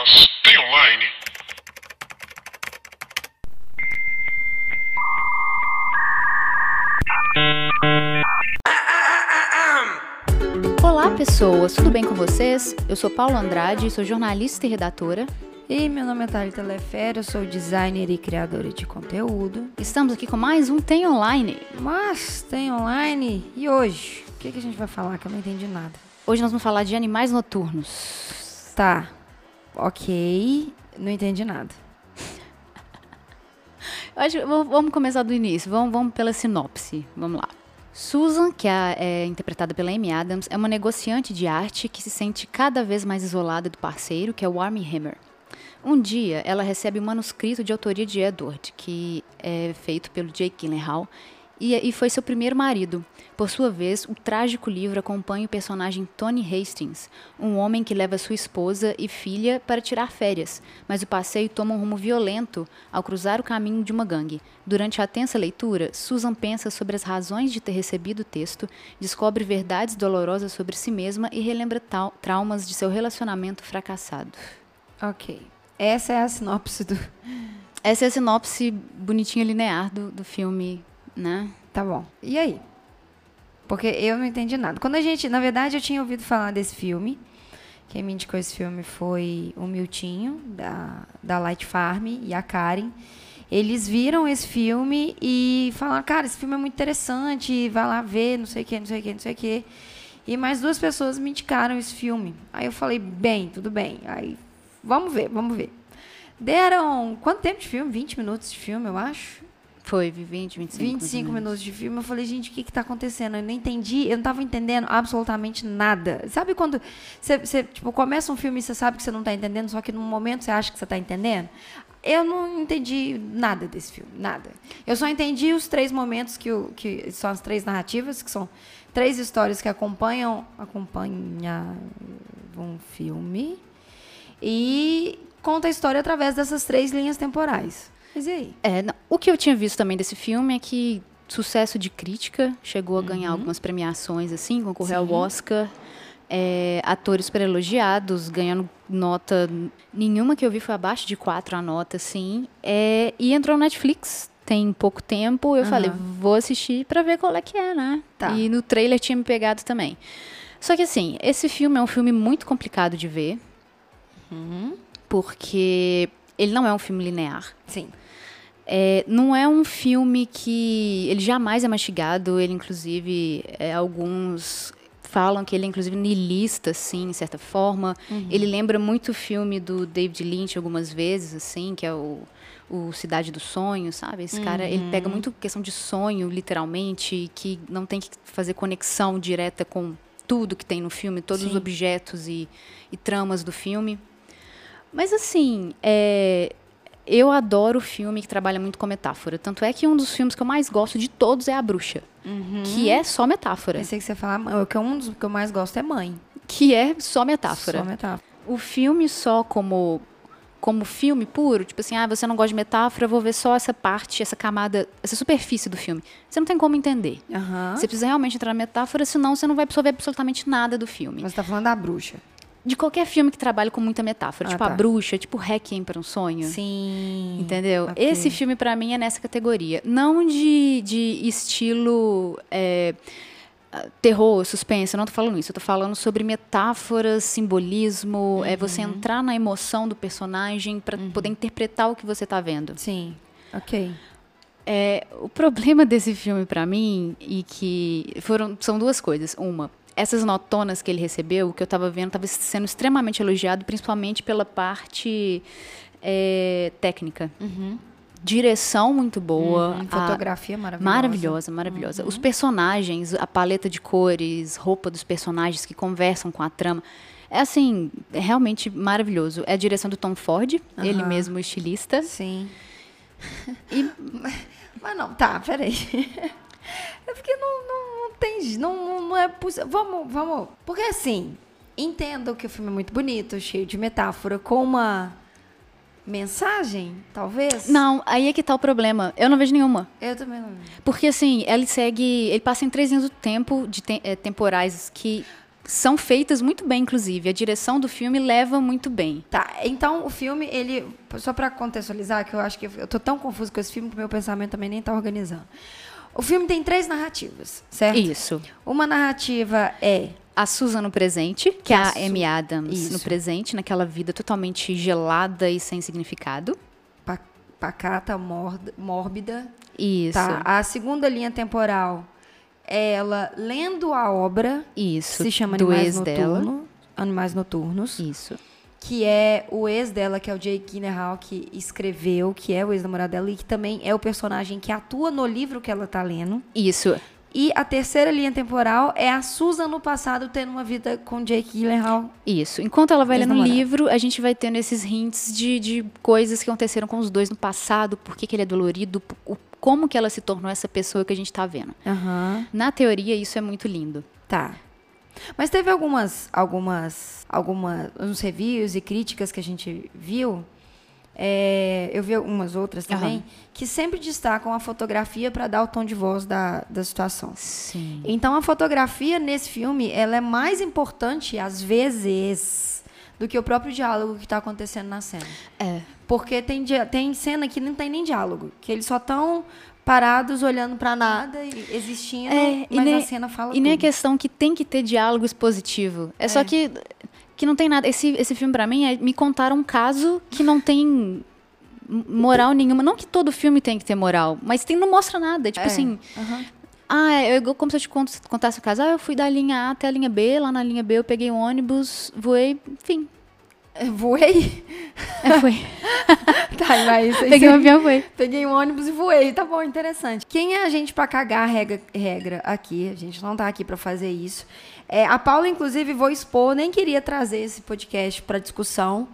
Mas tem online? Olá, pessoas, tudo bem com vocês? Eu sou Paulo Andrade, sou jornalista e redatora. E meu nome é Thalita Lefere, eu sou designer e criadora de conteúdo. Estamos aqui com mais um Tem Online. Mas tem online e hoje? O que, que a gente vai falar que eu não entendi nada? Hoje nós vamos falar de animais noturnos. Tá, ok, não entendi nada. Acho, vamos começar do início, vamos, vamos pela sinopse. Vamos lá. Susan, que é, é interpretada pela Amy Adams, é uma negociante de arte que se sente cada vez mais isolada do parceiro, que é o Armie Hammer. Um dia, ela recebe um manuscrito de autoria de Edward, que é feito pelo Jake Gyllenhaal, e, e foi seu primeiro marido. Por sua vez, o trágico livro acompanha o personagem Tony Hastings, um homem que leva sua esposa e filha para tirar férias, mas o passeio toma um rumo violento ao cruzar o caminho de uma gangue. Durante a tensa leitura, Susan pensa sobre as razões de ter recebido o texto, descobre verdades dolorosas sobre si mesma e relembra traumas de seu relacionamento fracassado. Ok, essa é a sinopse do. Essa é a sinopse bonitinha linear do, do filme, né? Tá bom. E aí? Porque eu não entendi nada. Quando a gente, na verdade, eu tinha ouvido falar desse filme. Quem me indicou esse filme foi o Miltinho, da, da Light Farm, e a Karen. Eles viram esse filme e falaram, cara, esse filme é muito interessante, vai lá ver, não sei o que, não sei o que, não sei o que. E mais duas pessoas me indicaram esse filme. Aí eu falei, bem, tudo bem. Aí, vamos ver, vamos ver. Deram, quanto tempo de filme? 20 minutos de filme, eu acho. Foi 20, 25 mais ou 25 menos. minutos de filme. Eu falei, gente, o que está acontecendo? Eu não entendi, eu não estava entendendo absolutamente nada. Sabe quando você, você, tipo, começa um filme e você sabe que você não está entendendo, só que no momento você acha que você está entendendo? Eu não entendi nada desse filme, nada. Eu só entendi os três momentos que, o, que são as três narrativas, que são três histórias que acompanham, acompanham um filme e conta a história através dessas três linhas temporais. Mas e aí? É, não, o que eu tinha visto também desse filme é que sucesso de crítica, chegou a ganhar algumas premiações, assim, concorreu ao Uhum. Oscar. É, atores super elogiados, ganhando nota. Nenhuma que eu vi foi abaixo de 4 a nota, assim. É, e entrou no Netflix tem pouco tempo. Eu Aham. falei, vou assistir pra ver qual é que é, né? Tá. E no trailer tinha me pegado também. Só que assim, esse filme é um filme muito complicado de ver, Uhum. porque ele não é um filme linear. Sim. É, não é um filme que ele jamais é mastigado. Ele, inclusive, é, alguns falam que ele é, inclusive, niilista, assim, de certa forma. Ele lembra muito o filme do David Lynch algumas vezes, assim, que é o, o Cidade do Sonho, sabe? Esse cara, ele pega muito questão de sonho, literalmente, que não tem que fazer conexão direta com tudo que tem no filme, todos os Sim. objetos e, e tramas do filme. Mas assim, é, eu adoro filme que trabalha muito com metáfora. Tanto é que um dos filmes que eu mais gosto de todos é A Bruxa. Que é só metáfora. Pensei que você ia falar, que é um dos que eu mais gosto é mãe. Que é só metáfora. Só metáfora. O filme só como como filme puro, tipo assim, ah, você não gosta de metáfora, eu vou ver só essa parte, essa camada, essa superfície do filme. Você não tem como entender. Aham. Você precisa realmente entrar na metáfora, senão você não vai absorver absolutamente nada do filme. Mas você tá falando da bruxa. De qualquer filme que trabalhe com muita metáfora, Ah, tipo tá. A Bruxa, tipo Requiem para um Sonho. Sim. Entendeu? Ok. Esse filme, pra mim, é nessa categoria. Não de, de estilo é, terror, suspense, eu não tô falando isso. Eu tô falando sobre metáforas, simbolismo, é você Uhum. entrar na emoção do personagem pra poder interpretar o que você tá vendo. Sim. Ok. É, o problema desse filme pra mim e que foram são duas coisas. Uma, essas notonas que ele recebeu, que eu tava vendo, tava sendo extremamente elogiado, principalmente pela parte é, técnica. Direção muito boa, Uhum. a- Fotografia maravilhosa. maravilhosa, maravilhosa. Os personagens, a paleta de cores, roupa dos personagens que conversam com a trama. É assim, é realmente maravilhoso. É a direção do Tom Ford, ele mesmo o estilista. Sim. E... Mas não, tá, peraí. É porque não, não tem. Não, não é possível. Vamos, vamos. Porque assim, entendo que o filme é muito bonito, cheio de metáfora, com uma mensagem, talvez. Não, aí é que tá o problema. Eu não vejo nenhuma. Eu também não. Porque, assim, ele segue. Ele passa em três linhas do tempo, de te- eh, temporais, que são feitas muito bem, inclusive. A direção do filme leva muito bem. Tá, então o filme, ele. Só pra contextualizar, que eu acho que eu tô tão confuso com esse filme que meu pensamento também nem tá organizando. O filme tem três narrativas, certo? Isso. Uma narrativa é A Susan no presente, que é a Su- Amy Adams no Isso. presente, naquela vida totalmente gelada e sem significado. pa- pacata, mórbida. Isso. Tá. A segunda linha temporal é ela lendo a obra, Isso. se chama do Animais ex dela. Noturno, Animais Noturnos, Isso. Que é o ex dela, que é o Jake Gyllenhaal, que escreveu, que é o ex-namorado dela e que também é o personagem que atua no livro que ela tá lendo. Isso. E a terceira linha temporal é a Susan no passado tendo uma vida com Jake Gyllenhaal. Isso. Enquanto ela vai lendo o livro, a gente vai tendo esses hints de, de coisas que aconteceram com os dois no passado, por que, que ele é dolorido, o- como que ela se tornou essa pessoa que a gente tá vendo. Aham. Na teoria, isso é muito lindo. Tá. Mas teve algumas, algumas, algumas, uns reviews e críticas que a gente viu. é, eu vi algumas outras também Aham. que sempre destacam a fotografia para dar o tom de voz da, da situação. Sim. Então a fotografia nesse filme ela é mais importante às vezes do que o próprio diálogo que está acontecendo na cena. É. Porque tem, tem cena que não tem nem diálogo, que eles só estão parados olhando para nada e existindo, É, mas nem- a cena fala E nem a tudo. questão que tem que ter diálogo expositivo. É, só É. que que não tem nada. Esse, esse filme, pra mim, é me contar um caso que não tem moral nenhuma. Não que todo filme tem que ter moral, mas tem, não mostra nada. Tipo É. assim, Aham. ah, é igual como se eu te cont- contasse o caso. Ah, eu fui da linha A até a linha B, lá na linha B eu peguei um ônibus, voei, enfim. Voei? É, foi. Tá, mas peguei um avião, voei. Peguei um ônibus e voei. Tá bom, interessante. Quem é a gente pra cagar a regra, regra aqui? A gente não tá aqui pra fazer isso. É, a Paula, inclusive, vou expor, nem queria trazer esse podcast pra discussão,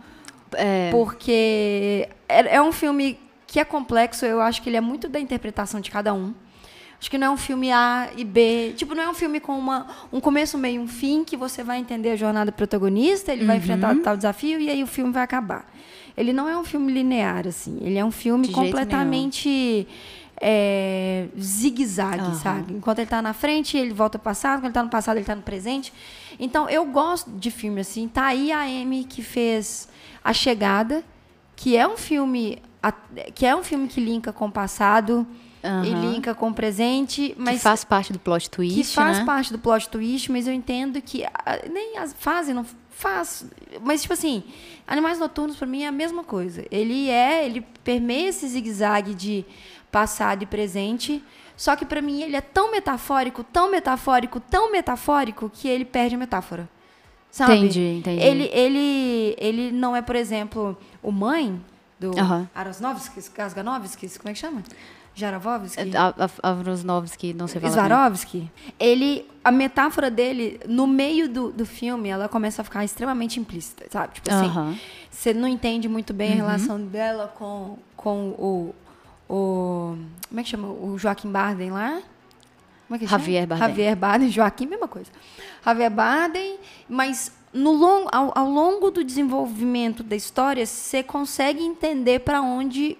É, porque é, é um filme que é complexo. Eu acho que ele é muito da interpretação de cada um. Acho que não é um filme A e B. Tipo, não é um filme com uma, um começo, meio e um fim, que você vai entender a jornada do protagonista, ele vai enfrentar tal desafio e aí o filme vai acabar. Ele não é um filme linear, assim. Ele é um filme De completamente é, zigue-zague, Aham. sabe? Enquanto ele está na frente, ele volta ao passado. Quando ele está no passado, ele está no presente. Então, eu gosto de filme assim. Tá aí a Amy que fez A Chegada, que é um filme que é um filme que linka com o passado e aham. linka com o presente, mas que faz parte do plot twist, que faz né? parte do plot twist, mas eu entendo que ah, nem as fazem, não faz. Mas, tipo assim, Animais Noturnos, pra mim, é a mesma coisa. Ele é, ele permeia esse zigue-zague de passado e presente, só que pra mim ele é tão metafórico, tão metafórico, tão metafórico, que ele perde a metáfora. Sabe? Entendi, entendi. Ele, ele, ele não é, por exemplo, o mãe do Aham. Arosnovskis, Kasganovskis, como é que chama? Jarovovsky? A- a- Avrosnovski, não sei falar. Swarovski, ele, a metáfora dele, no meio do, do filme, ela começa a ficar extremamente implícita, sabe? Tipo assim, Aham. você não entende muito bem a relação dela com, com o, o. Como é que chama? O Joaquim Bardem lá? Como é que chama? Javier Bardem. Javier Bardem, Joaquim, mesma coisa. Javier Bardem, mas no long, ao, ao longo do desenvolvimento da história, você consegue entender para onde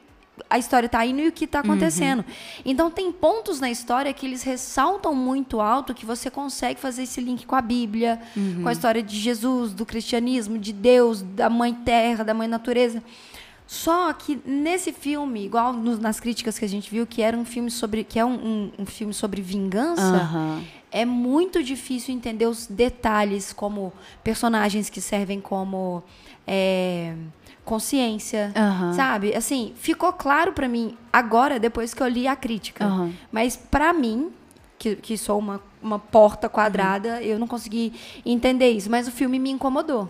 a história está indo e o que está acontecendo. Então tem pontos na história que eles ressaltam muito alto que você consegue fazer esse link com a Bíblia, com a história de Jesus, do cristianismo, de Deus, da mãe terra, da mãe natureza. Só que nesse filme, igual nos- nas críticas que a gente viu, que era um filme sobre, que é um, um- um filme sobre vingança, Aham. é muito difícil entender os detalhes, como personagens que servem como é, consciência, Aham. sabe? Assim, ficou claro pra mim agora, depois que eu li a crítica. Aham. Mas pra mim, que, que sou uma, uma porta quadrada, eu não consegui entender isso. Mas o filme me incomodou.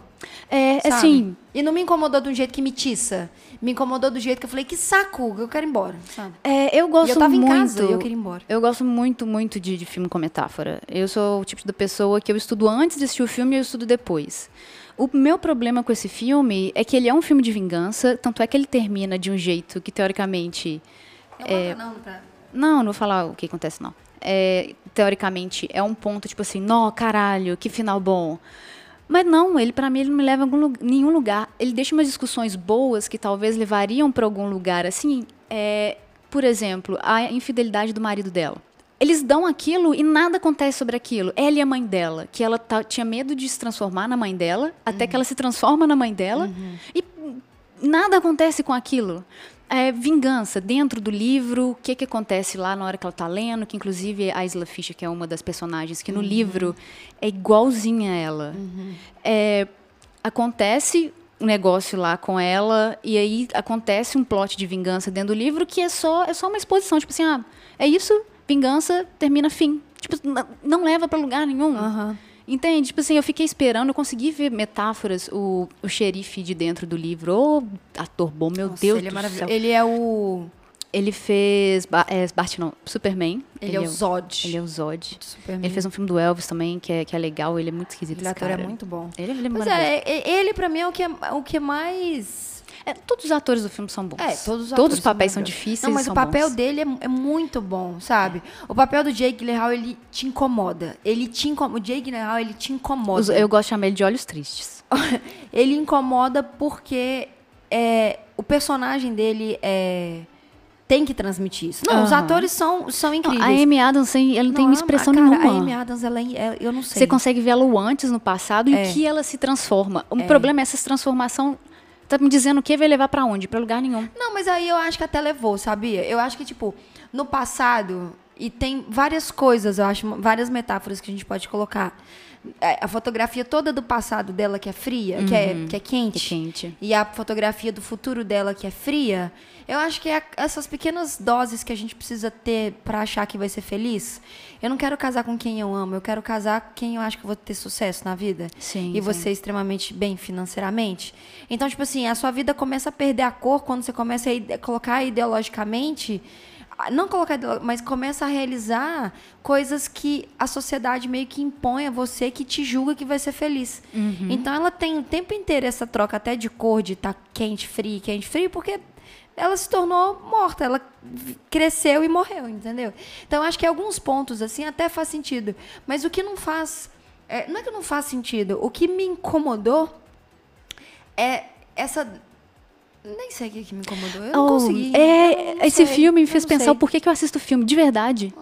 É, sabe? assim, E não me incomodou de um jeito que me tiça. Me incomodou do jeito que eu falei, que saco, eu quero ir embora, sabe? é, eu E gosto eu tava muito. em casa e eu queria ir embora. Eu gosto muito, muito de, de filme com metáfora. Eu sou o tipo da pessoa que eu estudo antes de assistir o filme e eu estudo depois. O meu problema com esse filme é que ele é um filme de vingança, tanto é que ele termina de um jeito que, teoricamente. É... Não, pra... Não, não vou falar o que acontece, não. É, teoricamente, é um ponto, tipo assim, nó, caralho, que final bom. Mas não, ele para mim ele não me leva a algum nenhum lugar. Ele deixa umas discussões boas que talvez levariam para algum lugar. Assim, é, por exemplo, a infidelidade do marido dela. Eles dão aquilo e nada acontece sobre aquilo. Ela e a mãe dela, que ela tá, tinha medo de se transformar na mãe dela, até que ela se transforma na mãe dela, e nada acontece com aquilo. É, vingança, dentro do livro, o que, que acontece lá na hora que ela está lendo, que inclusive a Isla Fisher, que é uma das personagens, que no livro é igualzinha a ela. É, acontece um negócio lá com ela, e aí acontece um plot de vingança dentro do livro que é só, é só uma exposição, tipo assim, ah, é isso, vingança, termina fim. Tipo, não leva para lugar nenhum. Aham. Entende? Tipo assim, eu fiquei esperando, eu consegui ver metáforas, o, o xerife de dentro do livro. Ô, ator bom, meu Nossa, Deus ele é do maravilhoso. céu. Ele é o. Ele fez. É, Bart, não, Superman. Ele, é o Zod. Ele é o Zod. Superman. Ele fez um filme do Elvis também, que é, que é legal. Ele é muito esquisito, Ele esse é cara. muito bom. Ele, ele é Pois maravilhoso. é, e- ele pra mim é o que, é, o que mais. É, todos os atores do filme são bons. É, todos os Todos os papéis são, maravilhosos. difíceis Não, mas são o papel bons. dele é, é muito bom, sabe? O papel do Jake Gyllenhaal, ele te incomoda. Ele te incomoda. O Jake Gyllenhaal, ele te incomoda. Os- Eu gosto de chamar ele de olhos tristes. ele incomoda porque é, o personagem dele é, tem que transmitir isso. Não, os Aham. atores são, são Não, incríveis. a Amy Adams, ela não tem Não, uma a- expressão cara, nenhuma. A Amy Adams, ela, é- é- eu não sei. Você consegue vê-la o antes no passado e É. o que ela se transforma. O problema é essa transformação. Tá me dizendo o que vai levar pra onde? Pra lugar nenhum. Não, mas aí eu acho que até levou, sabia? Eu acho que, tipo, no passado, e tem várias coisas, eu acho, várias metáforas que a gente pode colocar. É, A fotografia toda do passado dela, que é fria, que, é, que é quente. Que quente. E a fotografia do futuro dela, que é fria. Eu acho que é essas pequenas doses que a gente precisa ter pra achar que vai ser feliz. Eu não quero casar com quem eu amo, eu quero casar com quem eu acho que vou ter sucesso na vida. Sim, E sim. você extremamente bem financeiramente. Então, tipo assim, a sua vida começa a perder a cor quando você começa a colocar ideologicamente. Ah, Não colocar, mas começa a realizar coisas que a sociedade meio que impõe a você, que te julga que vai ser feliz. Uhum. Então ela tem o tempo inteiro essa troca até de cor, de estar quente, frio, quente, frio, porque ela se tornou morta, ela cresceu e morreu, entendeu? Então acho que alguns pontos assim até faz sentido, mas o que não faz, é, não é que não faz sentido, o que me incomodou é essa nem sei o que, que me incomodou, eu não Oh, consegui. É, não esse sei, filme me fez pensar sei. o porquê que eu assisto filme, de verdade.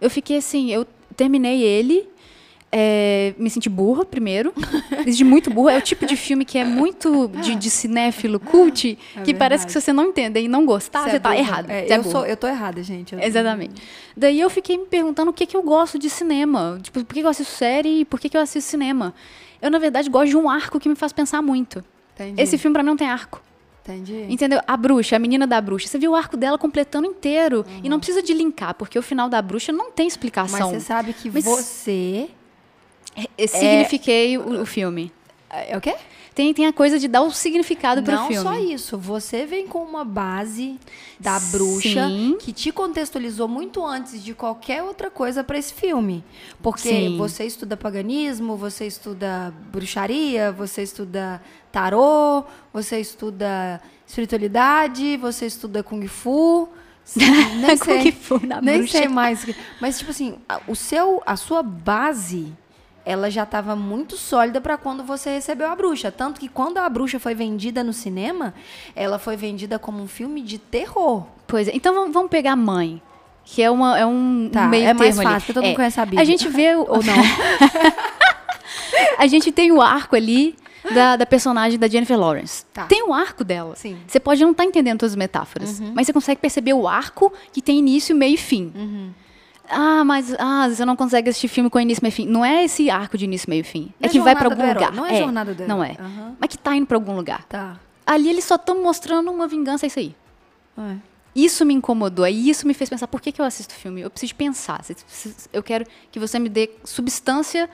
Eu fiquei assim, eu terminei ele, é, me senti burra primeiro, me senti muito burra. É o tipo de filme que é muito de, de cinéfilo, cult, É que parece verdade. que se você não entender e não gostar, você, é tá errado. É, você é eu, sou, eu tô errada, gente. Eu- Exatamente. Daí eu fiquei me perguntando o que, que eu gosto de cinema. Tipo, por que que eu assisto série e por que, que eu assisto cinema? Eu, na verdade, gosto de um arco que me faz pensar muito. Entendi. Esse filme, pra mim, não tem arco. Entendi. Entendeu? A bruxa, a menina da bruxa. Você viu o arco dela completando inteiro. E não precisa de linkar, porque o final da bruxa não tem Mas explicação. você sabe que Mas- você Eu signifiquei o, o filme. é o quê? Tem, tem a coisa de dar o significado pro Não filme. só isso, você vem com uma base da bruxa Sim. que te contextualizou muito antes de qualquer outra coisa para esse filme. Porque Sim. você estuda paganismo, você estuda bruxaria, você estuda tarô, você estuda espiritualidade, você estuda kung fu. Nem Kung sei, Fu na nem bruxa. sei mais. Mas tipo assim, o seu, a sua base ela já estava muito sólida para quando você recebeu a bruxa. Tanto que quando a bruxa foi vendida no cinema, ela foi vendida como um filme de terror. Pois é. Então vamos, pegar Mãe. Que é, uma, é um Tá, meio é mais termo ali. fácil, porque todo mundo É, conhece a Bíblia. A gente vê o, Ou não? a gente tem o arco ali da, da personagem da Jennifer Lawrence. Tá. Tem o arco dela. Sim. Você pode não estar entendendo todas as metáforas, mas você consegue perceber o arco que tem início, meio e fim. Ah, mas ah, você não consegue assistir filme com início, meio e fim. Não é esse arco de início, meio fim. Não é é que vai pra jornada algum lugar. não é jornada do Não é. Aham. Mas que tá indo pra algum lugar. Tá. Ali eles só estão mostrando uma vingança, é isso aí. É. Isso me incomodou, aí isso me fez pensar, por que, que eu assisto filme? Eu preciso pensar, eu quero que você me dê substância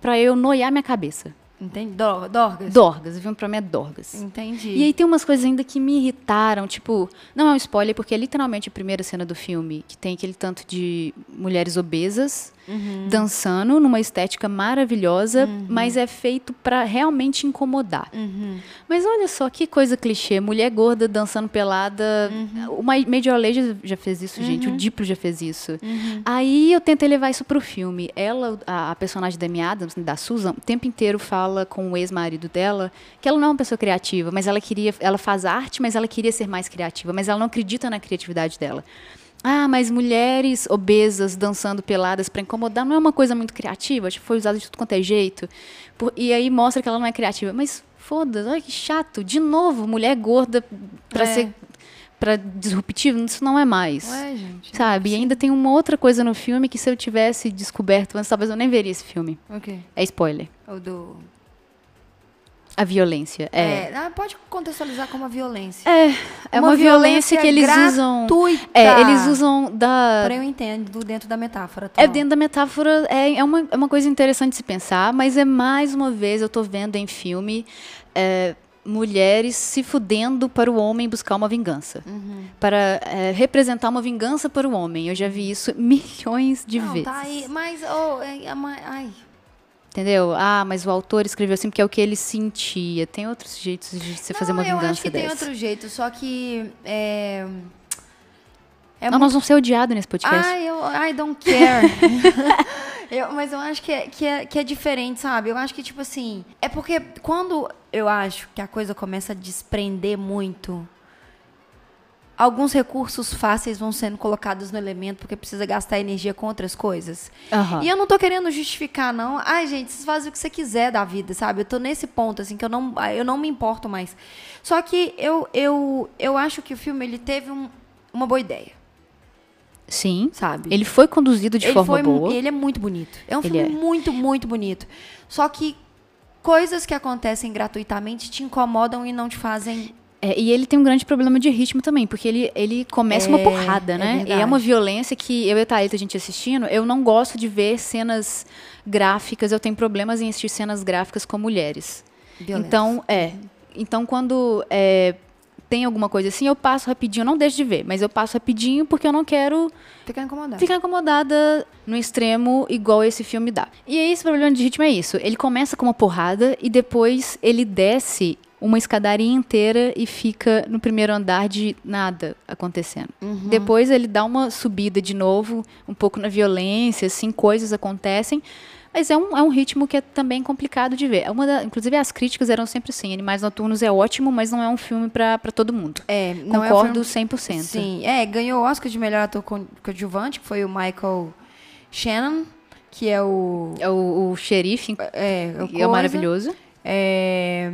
pra eu noiar minha cabeça. Entendi. Dor- Dorgas? Dorgas, o filme pra mim é Dorgas. Entendi. E aí tem umas coisas ainda que me irritaram, tipo, não é um spoiler, porque é literalmente a primeira cena do filme, que tem aquele tanto de mulheres obesas Uhum. dançando numa estética maravilhosa, mas é feito pra realmente incomodar. Uhum. Mas olha só que coisa clichê, mulher gorda dançando pelada. Uhum. O Ma- Major Lady já fez isso, gente, o Diplo já fez isso. Aí eu tentei levar isso pro filme. Ela, a, a personagem da Amy Adams, da Susan, o tempo inteiro fala com o ex-marido dela que ela não é uma pessoa criativa, mas ela queria, ela faz arte, mas ela queria ser mais criativa, mas ela não acredita na criatividade dela. Ah, mas mulheres obesas dançando peladas pra incomodar não é uma coisa muito criativa? Tipo, foi usado de tudo quanto é jeito. Por- e aí mostra que ela não é criativa. Mas foda-se, olha que chato. De novo, mulher gorda pra É. ser pra disruptivo, isso não é mais. Ué, gente. Sabe? E ainda tem uma outra coisa no filme que se eu tivesse descoberto antes, talvez eu nem veria esse filme. O quê? É spoiler. O do. A violência. É. É, pode contextualizar como a violência. É, é uma, violência, que eles usam. gratuita. É, eles usam da. Porém, eu entendo dentro da metáfora. tá? É dentro da metáfora, é, é, uma, é uma coisa interessante de se pensar, mas é mais uma vez, eu tô vendo em filme é, mulheres se fudendo para o homem buscar uma vingança. Uhum. Para é, representar uma vingança para o homem. Eu já vi isso milhões de Não, vezes. tá aí. Mas, oh, é, é, ai. Entendeu? Ah, mas o autor escreveu assim porque é o que ele sentia. Tem outros jeitos de você fazer Não, uma eu vingança acho que dessa. tem outro jeito, só que. É, é Não, nós vamos ser odiados nesse podcast. Ai, eu I don't care. Eu- mas eu acho que é, que, é, que é diferente, sabe? Eu acho que, tipo assim. É porque quando eu acho que a coisa começa a desprender muito, alguns recursos fáceis vão sendo colocados no elemento porque precisa gastar energia com outras coisas. Aham. E eu não tô querendo justificar, não. Ai, gente, vocês fazem o que você quiser da vida, sabe? Eu tô nesse ponto, assim, que eu não, eu não me importo mais. Só que eu, eu, eu acho que o filme, ele teve um- uma boa ideia, Sim. sabe? Ele foi conduzido de ele forma foi, boa. Ele é muito bonito. É um Ele filme é. muito, muito bonito. Só que coisas que acontecem gratuitamente te incomodam e não te fazem. É, e ele tem um grande problema de ritmo também, porque ele, ele começa uma É, porrada, é né? e é uma violência que eu e a Thalita, a gente assistindo, eu não gosto de ver cenas gráficas, eu tenho problemas em assistir cenas gráficas com mulheres. violentas. Então, é. Então, quando é, tem alguma coisa assim, eu passo rapidinho, eu não deixo de ver, mas eu passo rapidinho porque eu não quero Fica incomodado. ficar incomodada no extremo igual esse filme dá. E aí, esse problema de ritmo é isso. Ele começa com uma porrada e depois ele desce uma escadaria inteira e fica no primeiro andar de nada acontecendo. Uhum. Depois ele dá uma subida de novo, um pouco na violência, assim, coisas acontecem. Mas é um, é um ritmo que é também complicado de ver. É Uma da- inclusive, as críticas eram sempre assim: Animais Noturnos é ótimo, mas não é um filme pra todo mundo. É, não é o Concordo filme- 100%. Sim, é, ganhou o Oscar de melhor ator co- coadjuvante, que foi o Michael Shannon, que é o. É o, o xerife, É, o é coisa. maravilhoso. É,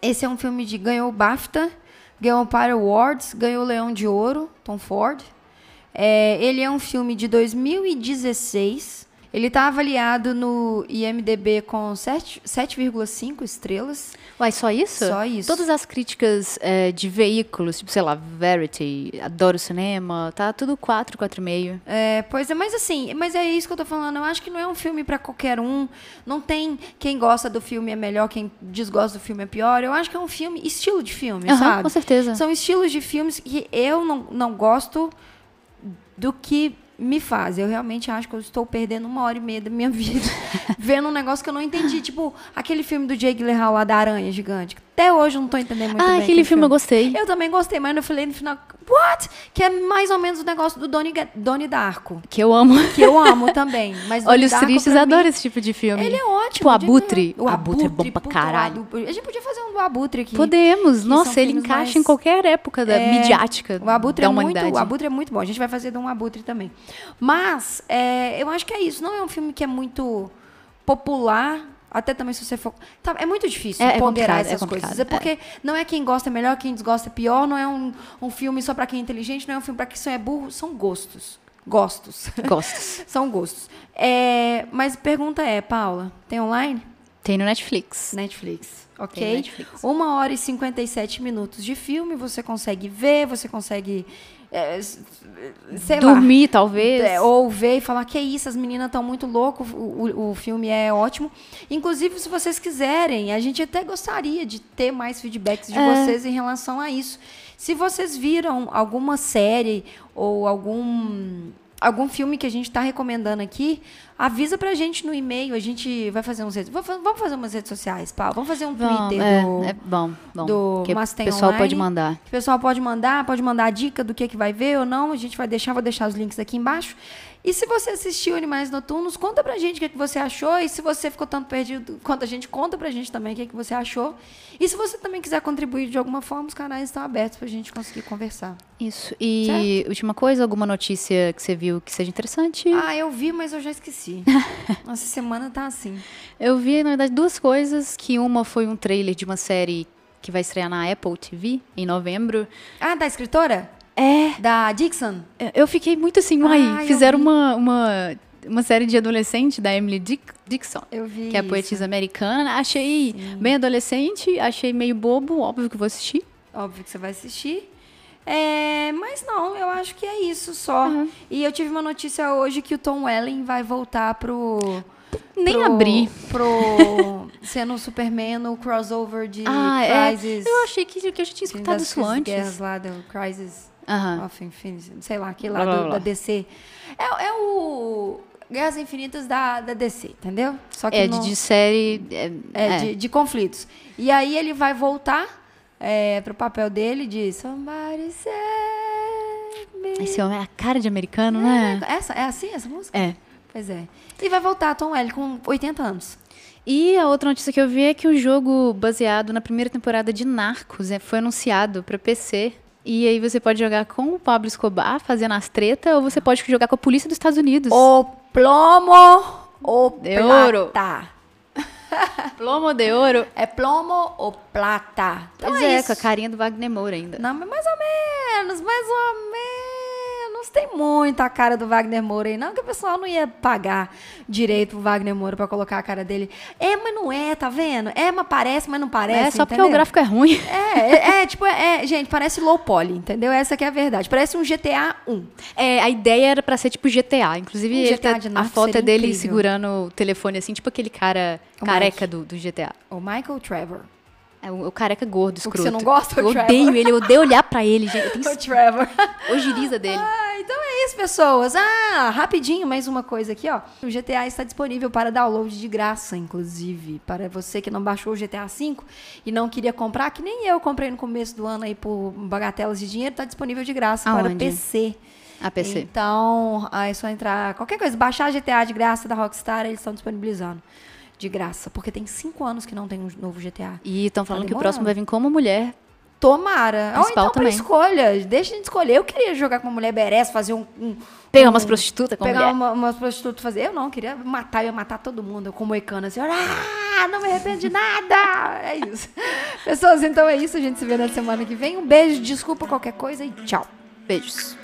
esse é um filme de. Ganhou o BAFTA, ganhou o Awards, ganhou o Leão de Ouro, Tom Ford. É, ele é um filme de 2016. Ele está avaliado no IMDB com sete- 7,5 estrelas. Uai, só isso? Só isso. Todas as críticas é, de veículos, tipo, sei lá, Verity, Adoro Cinema, tá tudo 4, 4,5. É, pois é, mas assim, mas é isso que eu tô falando. Eu acho que não é um filme para qualquer um. Não tem quem gosta do filme é melhor, quem desgosta do filme é pior. Eu acho que é um filme, estilo de filme, Aham, sabe? com certeza. São estilos de filmes que eu não, não gosto do que me faz. Eu realmente acho que eu estou perdendo uma hora e meia da minha vida vendo um negócio que eu não entendi. Tipo, aquele filme do Jake Gyllenhaal lá da aranha gigante. Até hoje eu não estou entendendo muito ah, bem. aquele filme eu gostei. Eu também gostei, mas eu falei no final, what? Que é mais ou menos o negócio do Donnie, Ga- Donnie Darko. Que eu amo. Que eu amo também. Mas Olhos Darko, Tristes, mim, adoro esse tipo de filme. Ele é ótimo. Tipo, o Abutre. O Abutre é bom pra caralho. A gente podia fazer um do Abutre aqui. Podemos. Nossa, ele encaixa mais- em qualquer época da É, midiática O Abutre, da é humanidade. muito, o Abutre é muito bom. A gente vai fazer de um Abutre também. Mas, é, eu acho que é isso. Não é um filme que é muito popular. Até também se você for. Tá, é muito difícil É- é ponderar é essas complicado, coisas. É porque não é quem gosta melhor, quem desgosta é pior. Não é um, um filme só pra quem é inteligente, não é um filme pra quem é burro. São gostos. Gostos. Gostos. São gostos. É, mas a pergunta é, Paula, tem online? Tem no Netflix. Netflix. Tem Ok. Netflix. Uma hora e 57 minutos de filme, você consegue ver, você consegue. É, sei lá. Dormir, talvez. É, ou ver e falar que isso, as meninas estão muito loucas, o, o, o filme é ótimo. Inclusive, se vocês quiserem, a gente até gostaria de ter mais feedbacks de É. vocês em relação a isso. Se vocês viram alguma série ou algum algum filme que a gente está recomendando aqui, avisa pra gente no e-mail. A gente vai fazer uns redes. Vamos fazer umas redes sociais, Paulo. Vamos fazer um Vamos, Twitter é, do. é bom, bom. do que Mas o pessoal Online. pode mandar. O pessoal pode mandar, pode mandar a dica do que, que vai ver ou não. A gente vai deixar, vou deixar os links aqui embaixo. E se você assistiu Animais Noturnos, conta pra gente o que, é que você achou. E se você ficou tanto perdido quanto a gente, conta pra gente também o que, é que você achou. E se você também quiser contribuir de alguma forma, os canais estão abertos pra gente conseguir conversar. Isso. E certo? última coisa, alguma notícia que você viu que seja interessante? Ah, eu vi, mas eu já esqueci. Essa semana tá assim. Eu vi, na verdade, duas coisas. Que uma foi um trailer de uma série que vai estrear na Apple TV em novembro. Ah, da escritora? É. Da Dixon? Eu fiquei muito assim, uai, fizeram uma, uma, uma série de adolescente da Emily Dick, Dixon. Eu vi. Que é a poetisa americana. Achei Sim. bem adolescente, achei meio bobo, óbvio que vou assistir. Óbvio que você vai assistir. É, mas não, eu acho que é isso só. Uhum. E eu tive uma notícia hoje que o Tom Welling vai voltar pro. Nem pro, abri. Pro. sendo o Superman no crossover de ah, Crisis. É. Eu achei que, que eu já tinha escutado isso antes. Guerras lá do Crisis Uhum. Of Infinity, sei lá, aquele lá do, da DC. É, é o Guerras Infinitas da, da DC, entendeu? Só que é no, de série. É, é, é. De, de, conflitos. E aí ele vai voltar é, pro papel dele de Somebody Save Me. Esse homem é a cara de americano, né? É, essa, é assim essa música? É. Pois é. E vai voltar Tom L com 80 anos. E a outra notícia que eu vi é que o jogo baseado na primeira temporada de Narcos é, foi anunciado para PC e aí você pode jogar com o Pablo Escobar fazendo as tretas, ou você pode jogar com a polícia dos Estados Unidos. O plomo ou de plata. plomo de ouro. É plomo ou plata. Então pois é, é com a carinha do Wagner Moura ainda. Não, mas mais ou menos, mais ou menos tem muito a cara do Wagner Moura aí, não, que o pessoal não ia pagar direito pro Wagner Moura pra colocar a cara dele. É, mas não é, tá vendo? É, mas parece, mas não parece. É só entendeu? porque o gráfico é ruim. É, é, é tipo, é, gente, parece low poly, entendeu? Essa que é a verdade. Parece um GTA 1. É, a ideia era pra ser tipo GTA. Inclusive, um GTA tá, a foto é dele incrível. segurando o telefone assim, tipo aquele cara o careca do, do GTA. O Michael Trevor. É o, o careca gordo, escroto. O você não gosta, Eu odeio ele, eu odeio olhar pra ele, gente. Eu tenho o Trevor. Ojeriza dele. Ah, então é isso, pessoas. Ah, rapidinho, mais uma coisa aqui, ó. O GTA está disponível para download de graça, inclusive. Para você que não baixou o GTA V e não queria comprar, que nem eu comprei no começo do ano aí por bagatelas de dinheiro, está disponível de graça Aonde? para PC. A PC. Então, é só entrar. Qualquer coisa, baixar GTA de graça da Rockstar, eles estão disponibilizando de graça. Porque tem cinco anos que não tem um novo GTA. E estão falando tá que o próximo vai vir como mulher. Tomara. Ou então também. escolha. Deixa a gente escolher. Eu queria jogar com uma mulher berés, fazer um... um pegar um, umas prostitutas com Pegar mulher. uma, umas prostitutas fazer. Eu não, eu queria matar, eu ia matar todo mundo. como moicano assim. Ah, não me arrependo de nada. É isso. Pessoas, então é isso. A gente se vê na semana que vem. Um beijo, desculpa qualquer coisa e tchau. Beijos.